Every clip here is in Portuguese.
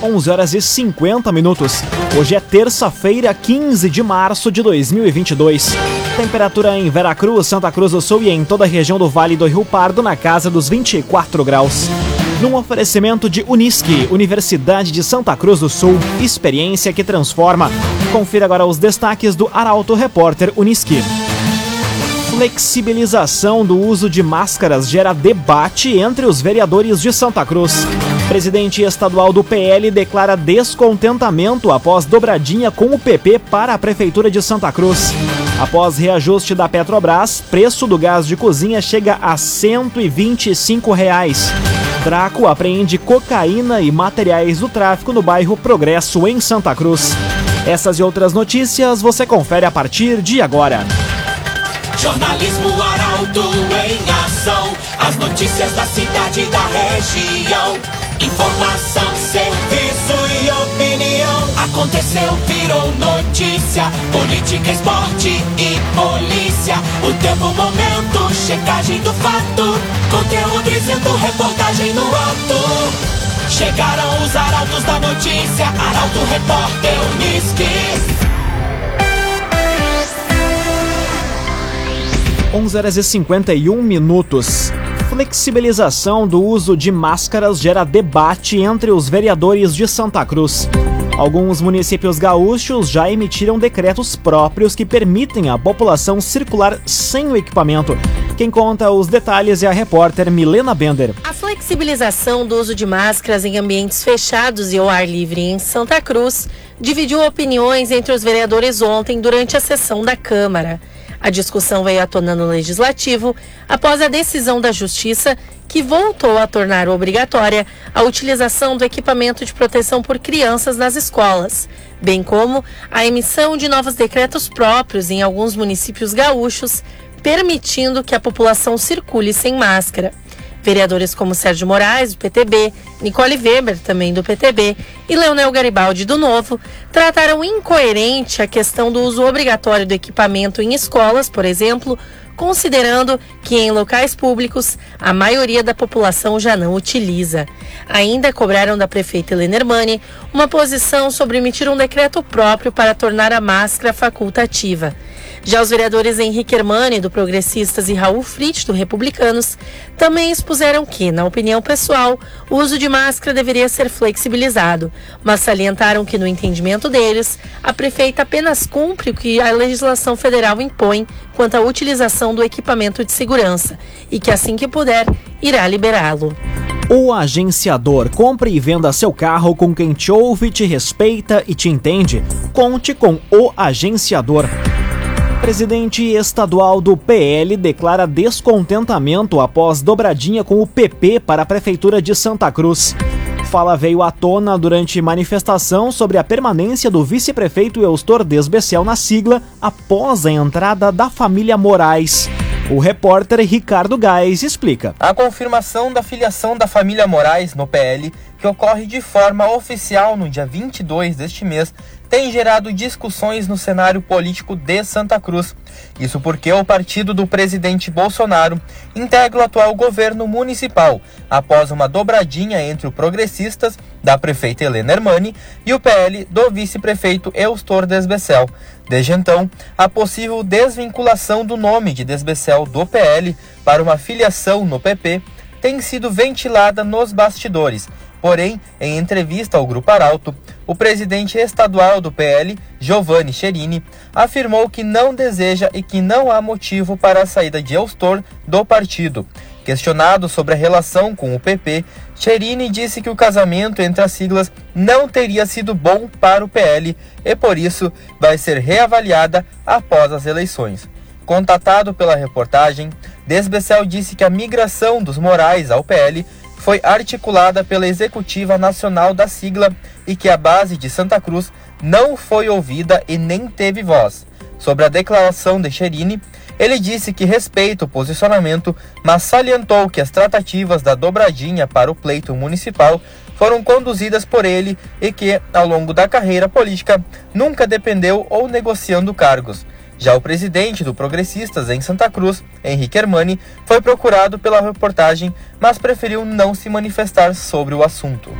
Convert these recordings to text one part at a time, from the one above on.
11 horas e 50 minutos. Hoje é terça-feira, 15 de março de 2022. Temperatura em Veracruz, Santa Cruz do Sul e em toda a região do Vale do Rio Pardo na casa dos 24 graus. Num oferecimento de Unisque, Universidade de Santa Cruz do Sul, experiência que transforma. Confira agora os destaques do Arauto Repórter Unisque. Flexibilização do uso de máscaras gera debate entre os vereadores de Santa Cruz. Presidente estadual do PL declara descontentamento após dobradinha com o PP para a Prefeitura de Santa Cruz. Após reajuste da Petrobras, preço do gás de cozinha chega a 125 reais. Draco apreende cocaína e materiais do tráfico no bairro Progresso, em Santa Cruz. Essas e outras notícias você confere a partir de agora. Jornalismo Arauto em ação. As notícias da cidade e da região. Informação, serviço e opinião. Aconteceu, virou notícia. Política, esporte e polícia. O tempo, momento, checagem do fato. Conteúdo dizendo, reportagem no ato. Chegaram os arautos da notícia. Arauto, repórter, Unisque. 11 horas e 51 minutos. Flexibilização do uso de máscaras gera debate entre os vereadores de Santa Cruz. Alguns municípios gaúchos já emitiram decretos próprios que permitem à população circular sem o equipamento. Quem conta os detalhes é a repórter Milena Bender. A flexibilização do uso de máscaras em ambientes fechados e ao ar livre em Santa Cruz dividiu opiniões entre os vereadores ontem durante a sessão da Câmara. A discussão veio à tona no Legislativo após a decisão da Justiça que voltou a tornar obrigatória a utilização do equipamento de proteção por crianças nas escolas, bem como a emissão de novos decretos próprios em alguns municípios gaúchos, permitindo que a população circule sem máscara. Vereadores como Sérgio Moraes, do PTB, Nicole Weber, também do PTB, e Leonel Garibaldi, do Novo, trataram incoerente a questão do uso obrigatório do equipamento em escolas, por exemplo, considerando que em locais públicos a maioria da população já não utiliza. Ainda cobraram da prefeita Helena Hermani uma posição sobre emitir um decreto próprio para tornar a máscara facultativa. Já os vereadores Henrique Hermani, do Progressistas, e Raul Fritz, do Republicanos, também expuseram que, na opinião pessoal, o uso de máscara deveria ser flexibilizado, mas salientaram que, no entendimento deles, a prefeita apenas cumpre o que a legislação federal impõe quanto à utilização do equipamento de segurança e que, assim que puder, irá liberá-lo. O agenciador compre e venda seu carro com quem te ouve, te respeita e te entende. Conte com o agenciador. Presidente estadual do PL declara descontentamento após dobradinha com o PP para a Prefeitura de Santa Cruz. Fala veio à tona durante manifestação sobre a permanência do vice-prefeito Eustor Desbecel na sigla após a entrada da família Moraes. O repórter Ricardo Gás explica. A confirmação da filiação da família Moraes no PL, que ocorre de forma oficial no dia 22 deste mês, tem gerado discussões no cenário político de Santa Cruz. Isso porque o partido do presidente Bolsonaro integra o atual governo municipal, após uma dobradinha entre o Progressistas, da prefeita Helena Hermani, e o PL do vice-prefeito Eustor Desbecel. Desde então, a possível desvinculação do nome de Desbecel do PL para uma filiação no PP tem sido ventilada nos bastidores. Porém, em entrevista ao Grupo Arauto, o presidente estadual do PL, Giovanni Cherini, afirmou que não deseja e que não há motivo para a saída de Eustor do partido. Questionado sobre a relação com o PP, Cherini disse que o casamento entre as siglas não teria sido bom para o PL e por isso vai ser reavaliada após as eleições. Contatado pela reportagem, Desbecel disse que a migração dos Morais ao PL foi articulada pela Executiva Nacional da sigla e que a base de Santa Cruz não foi ouvida e nem teve voz. Sobre a declaração de Cherini, ele disse que respeita o posicionamento, mas salientou que as tratativas da dobradinha para o pleito municipal foram conduzidas por ele e que, ao longo da carreira política, nunca dependeu ou negociando cargos. Já o presidente do Progressistas em Santa Cruz, Henrique Hermani, foi procurado pela reportagem, mas preferiu não se manifestar sobre o assunto.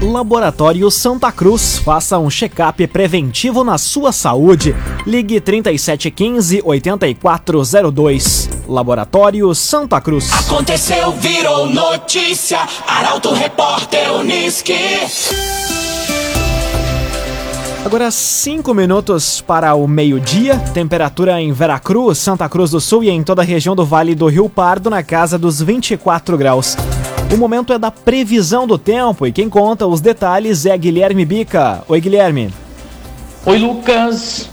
Laboratório Santa Cruz. Faça um check-up preventivo na sua saúde. Ligue 3715 8402. Laboratório Santa Cruz. Aconteceu, virou notícia. Arauto Repórter Uniski. Agora, cinco minutos para o meio-dia. Temperatura em Veracruz, Santa Cruz do Sul e em toda a região do Vale do Rio Pardo na casa dos 24 graus. O momento é da previsão do tempo e quem conta os detalhes é Guilherme Bica. Oi, Guilherme. Oi, Lucas.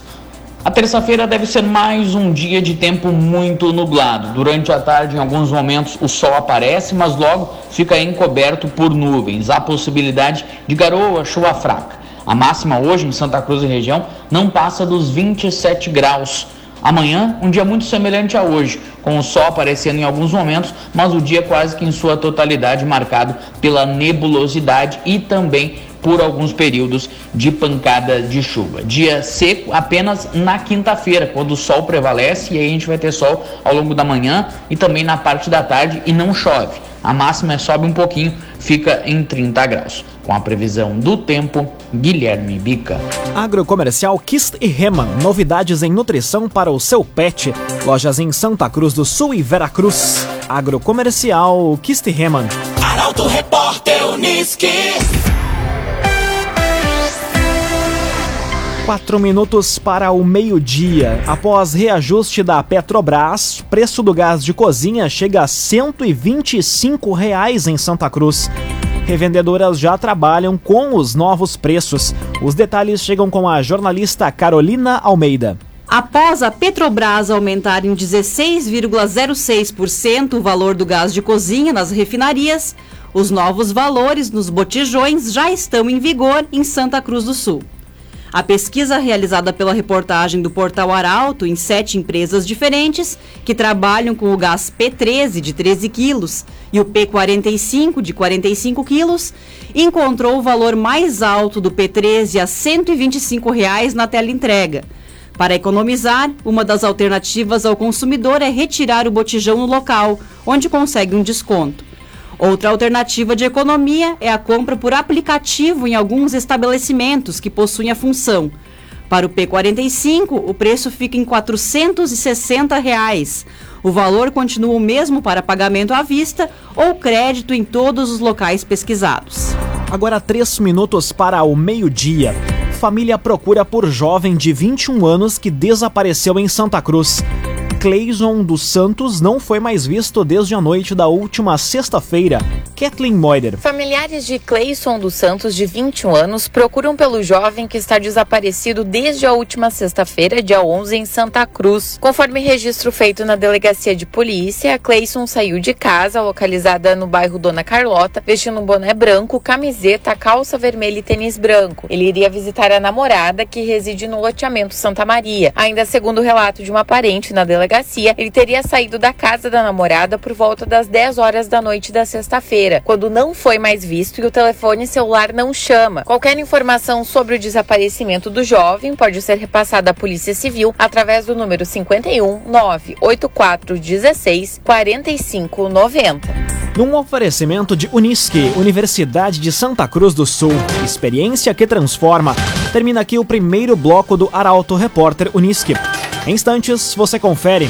A terça-feira deve ser mais um dia de tempo muito nublado. Durante a tarde, em alguns momentos, o sol aparece, mas logo fica encoberto por nuvens. Há possibilidade de garoa, chuva fraca. A máxima hoje em Santa Cruz e região não passa dos 27 graus. Amanhã, um dia muito semelhante a hoje, com o sol aparecendo em alguns momentos, mas o dia quase que em sua totalidade marcado pela nebulosidade e também por alguns períodos de pancada de chuva. Dia seco apenas na quinta-feira, quando o sol prevalece e aí a gente vai ter sol ao longo da manhã e também na parte da tarde e não chove. A máxima sobe um pouquinho, fica em 30 graus. Com a previsão do tempo, Guilherme Bica. Agrocomercial Kist e Reman. Novidades em nutrição para o seu pet. Lojas em Santa Cruz do Sul e Veracruz. Agrocomercial Kist e Reman. Arauto Repórter Uniski. Quatro minutos para o meio-dia. Após reajuste da Petrobras, preço do gás de cozinha chega a 125 reais em Santa Cruz. Revendedoras já trabalham com os novos preços. Os detalhes chegam com a jornalista Carolina Almeida. Após a Petrobras aumentar em 16,06% o valor do gás de cozinha nas refinarias, os novos valores nos botijões já estão em vigor em Santa Cruz do Sul. A pesquisa realizada pela reportagem do Portal Arauto em sete empresas diferentes, que trabalham com o gás P13 de 13 quilos e o P45 de 45 quilos, encontrou o valor mais alto do P13 a 125 reais na tela entrega. Para economizar, uma das alternativas ao consumidor é retirar o botijão no local, onde consegue um desconto. Outra alternativa de economia é a compra por aplicativo em alguns estabelecimentos que possuem a função. Para o P45, o preço fica em 460 reais. O valor continua o mesmo para pagamento à vista ou crédito em todos os locais pesquisados. Agora três minutos para o meio-dia. Família procura por jovem de 21 anos que desapareceu em Santa Cruz. Cleison dos Santos não foi mais visto desde a noite da última sexta-feira. Kathleen Moider. Familiares de Cleison dos Santos, de 21 anos, procuram pelo jovem que está desaparecido desde a última sexta-feira, dia 11, em Santa Cruz. Conforme registro feito na delegacia de polícia, Cleison saiu de casa, localizada no bairro Dona Carlota, vestindo um boné branco, camiseta, calça vermelha e tênis branco. Ele iria visitar a namorada, que reside no loteamento Santa Maria. Ainda segundo o relato de uma parente na delegacia, delegacia, ele teria saído da casa da namorada por volta das 10 horas da noite da sexta-feira, quando não foi mais visto e o telefone celular não chama. Qualquer informação sobre o desaparecimento do jovem pode ser repassada à Polícia Civil através do número 51 984 16 45 90. Num oferecimento de Unisque, Universidade de Santa Cruz do Sul, experiência que transforma. Termina aqui o primeiro bloco do Arauto Repórter Unisque. Em instantes, você confere.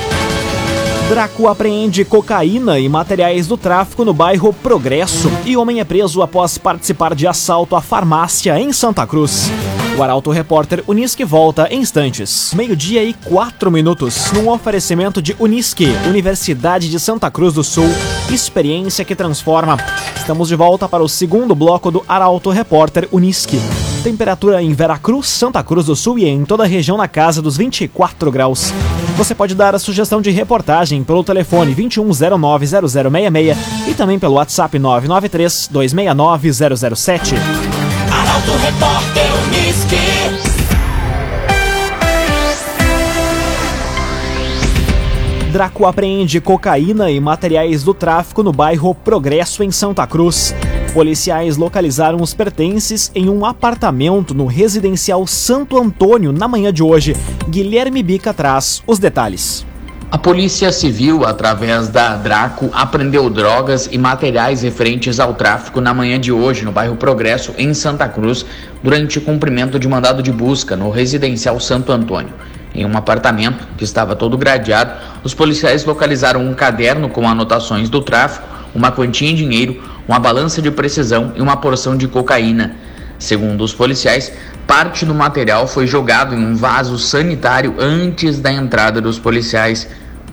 Draco apreende cocaína e materiais do tráfico no bairro Progresso. E homem é preso após participar de assalto à farmácia em Santa Cruz. O Arauto Repórter Unisque volta em instantes. Meio-dia e quatro minutos. Num oferecimento de Unisque, Universidade de Santa Cruz do Sul. Experiência que transforma. Estamos de volta para o segundo bloco do Arauto Repórter Unisque. Temperatura em Veracruz, Santa Cruz do Sul e em toda a região na casa dos 24 graus. Você pode dar a sugestão de reportagem pelo telefone 21090066 e também pelo WhatsApp 993 269 007. Arauto Repórter Uniski. Draco apreende cocaína e materiais do tráfico no bairro Progresso, em Santa Cruz. Policiais localizaram os pertences em um apartamento no residencial Santo Antônio na manhã de hoje. Guilherme Bica traz os detalhes. A Polícia Civil, através da Draco, apreendeu drogas e materiais referentes ao tráfico na manhã de hoje no bairro Progresso, em Santa Cruz, durante o cumprimento de mandado de busca no residencial Santo Antônio. Em um apartamento que estava todo gradeado, os policiais localizaram um caderno com anotações do tráfico, uma quantia em dinheiro, uma balança de precisão e uma porção de cocaína. Segundo os policiais, parte do material foi jogado em um vaso sanitário antes da entrada dos policiais.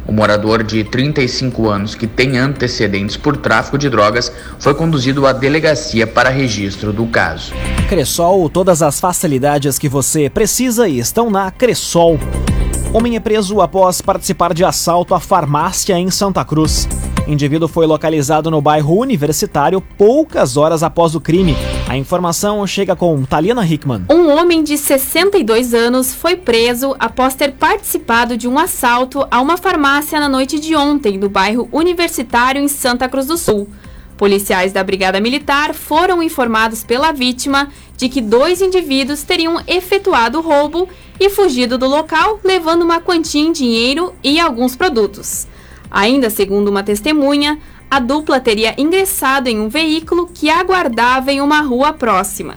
O morador de 35 anos, que tem antecedentes por tráfico de drogas, foi conduzido à delegacia para registro do caso. Cressol, todas as facilidades que você precisa estão na Cressol. Homem é preso após participar de assalto à farmácia em Santa Cruz. Indivíduo foi localizado no bairro Universitário poucas horas após o crime. A informação chega com Taliana Hickman. Um homem de 62 anos foi preso após ter participado de um assalto a uma farmácia na noite de ontem, no bairro Universitário, em Santa Cruz do Sul. Policiais da Brigada Militar foram informados pela vítima de que dois indivíduos teriam efetuado o roubo e fugido do local, levando uma quantia em dinheiro e alguns produtos. Ainda segundo uma testemunha, a dupla teria ingressado em um veículo que aguardava em uma rua próxima.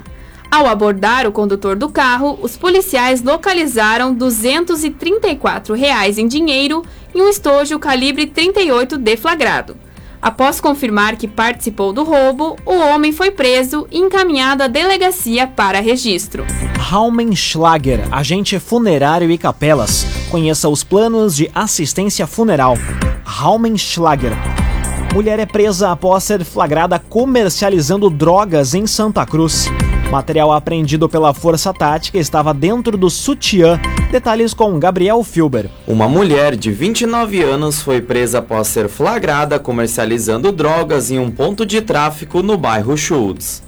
Ao abordar o condutor do carro, os policiais localizaram 234 reais em dinheiro e um estojo calibre 38 deflagrado. Após confirmar que participou do roubo, o homem foi preso e encaminhado à delegacia para registro. Raumenschlager, agente funerário e capelas. Conheça os planos de assistência funeral. Raumenschlager. Mulher é presa após ser flagrada comercializando drogas em Santa Cruz. Material apreendido pela Força Tática estava dentro do sutiã. Detalhes com Gabriel Filber. Uma mulher de 29 anos foi presa após ser flagrada comercializando drogas em um ponto de tráfico no bairro Schultz.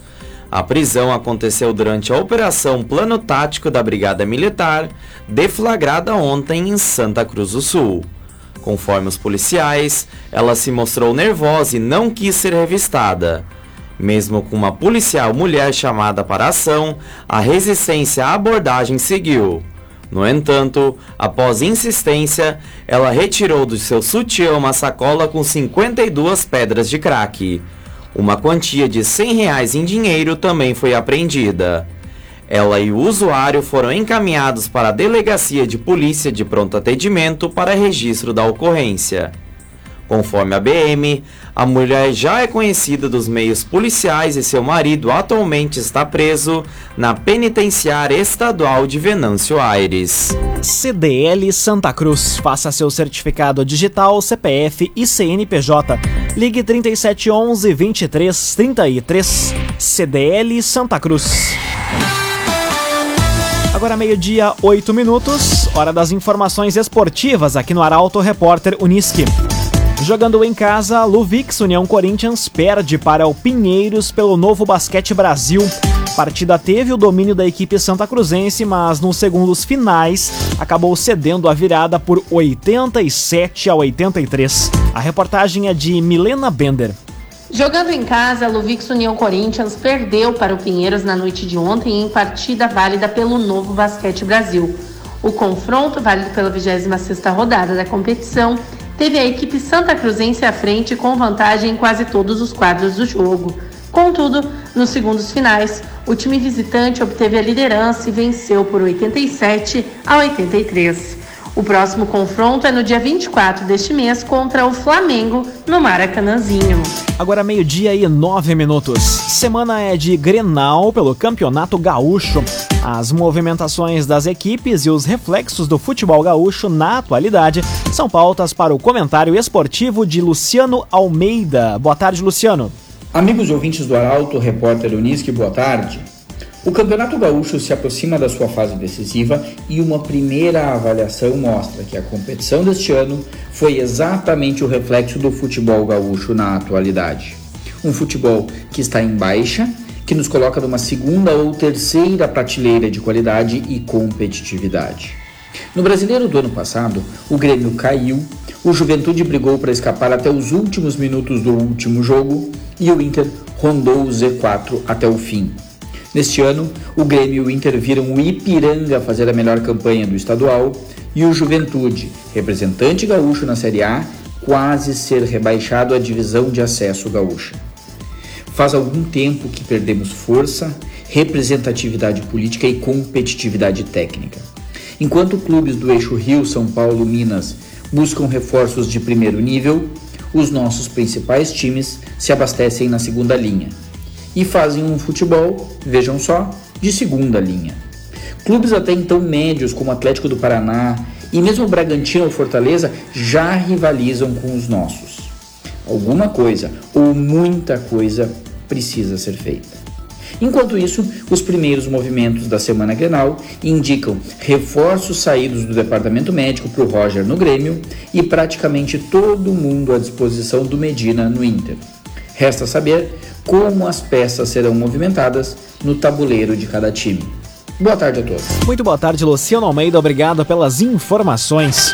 A prisão aconteceu durante a operação Plano Tático da Brigada Militar, deflagrada ontem em Santa Cruz do Sul. Conforme os policiais, ela se mostrou nervosa e não quis ser revistada. Mesmo com uma policial mulher chamada para a ação, a resistência à abordagem seguiu. No entanto, após insistência, ela retirou do seu sutiã uma sacola com 52 pedras de crack. Uma quantia de 100 reais em dinheiro também foi apreendida. Ela e o usuário foram encaminhados para a Delegacia de Polícia de Pronto Atendimento para registro da ocorrência. Conforme a BM, a mulher já é conhecida dos meios policiais e seu marido atualmente está preso na Penitenciária Estadual de Venâncio Aires. CDL Santa Cruz. Faça seu certificado digital, CPF e CNPJ. Ligue 3711 2333. CDL Santa Cruz. Agora meio-dia, 8 minutos, hora das informações esportivas aqui no Arauto Repórter Uniski. Jogando em casa, Luvix União Corinthians perde para o Pinheiros pelo Novo Basquete Brasil. A partida teve o domínio da equipe santa cruzense, mas nos segundos finais acabou cedendo a virada por 87 a 83. A reportagem é de Milena Bender. Jogando em casa, Luvix União Corinthians perdeu para o Pinheiros na noite de ontem em partida válida pelo Novo Basquete Brasil. O confronto, válido pela 26ª rodada da competição, teve a equipe santa cruzense à frente com vantagem em quase todos os quadros do jogo. Contudo, nos segundos finais, o time visitante obteve a liderança e venceu por 87 a 83. O próximo confronto é no dia 24 deste mês contra o Flamengo, no Maracanãzinho. Agora meio-dia e nove minutos. Semana é de Grenal pelo Campeonato Gaúcho. As movimentações das equipes e os reflexos do futebol gaúcho na atualidade são pautas para o comentário esportivo de Luciano Almeida. Boa tarde, Luciano. Amigos ouvintes do Arauto, repórter Unisque, boa tarde. O Campeonato Gaúcho se aproxima da sua fase decisiva e uma primeira avaliação mostra que a competição deste ano foi exatamente o reflexo do futebol gaúcho na atualidade. Um futebol que está em baixa, que nos coloca numa segunda ou terceira prateleira de qualidade e competitividade. No brasileiro do ano passado, o Grêmio caiu, o Juventude brigou para escapar até os últimos minutos do último jogo e o Inter rondou o Z4 até o fim. Neste ano, o Grêmio e o Inter viram o Ipiranga fazer a melhor campanha do estadual e o Juventude, representante gaúcho na Série A, quase ser rebaixado à divisão de acesso gaúcha. Faz algum tempo que perdemos força, representatividade política e competitividade técnica. Enquanto clubes do eixo Rio, São Paulo, Minas buscam reforços de primeiro nível, os nossos principais times se abastecem na segunda linha e fazem um futebol, vejam só, de segunda linha. Clubes até então médios, como Atlético do Paraná e mesmo Bragantino ou Fortaleza, já rivalizam com os nossos. Alguma coisa ou muita coisa precisa ser feita. Enquanto isso, os primeiros movimentos da semana Grenal indicam reforços saídos do departamento médico para o Roger no Grêmio e praticamente todo mundo à disposição do Medina no Inter. Resta saber como as peças serão movimentadas no tabuleiro de cada time. Boa tarde a todos. Muito boa tarde, Luciano Almeida. Obrigado pelas informações.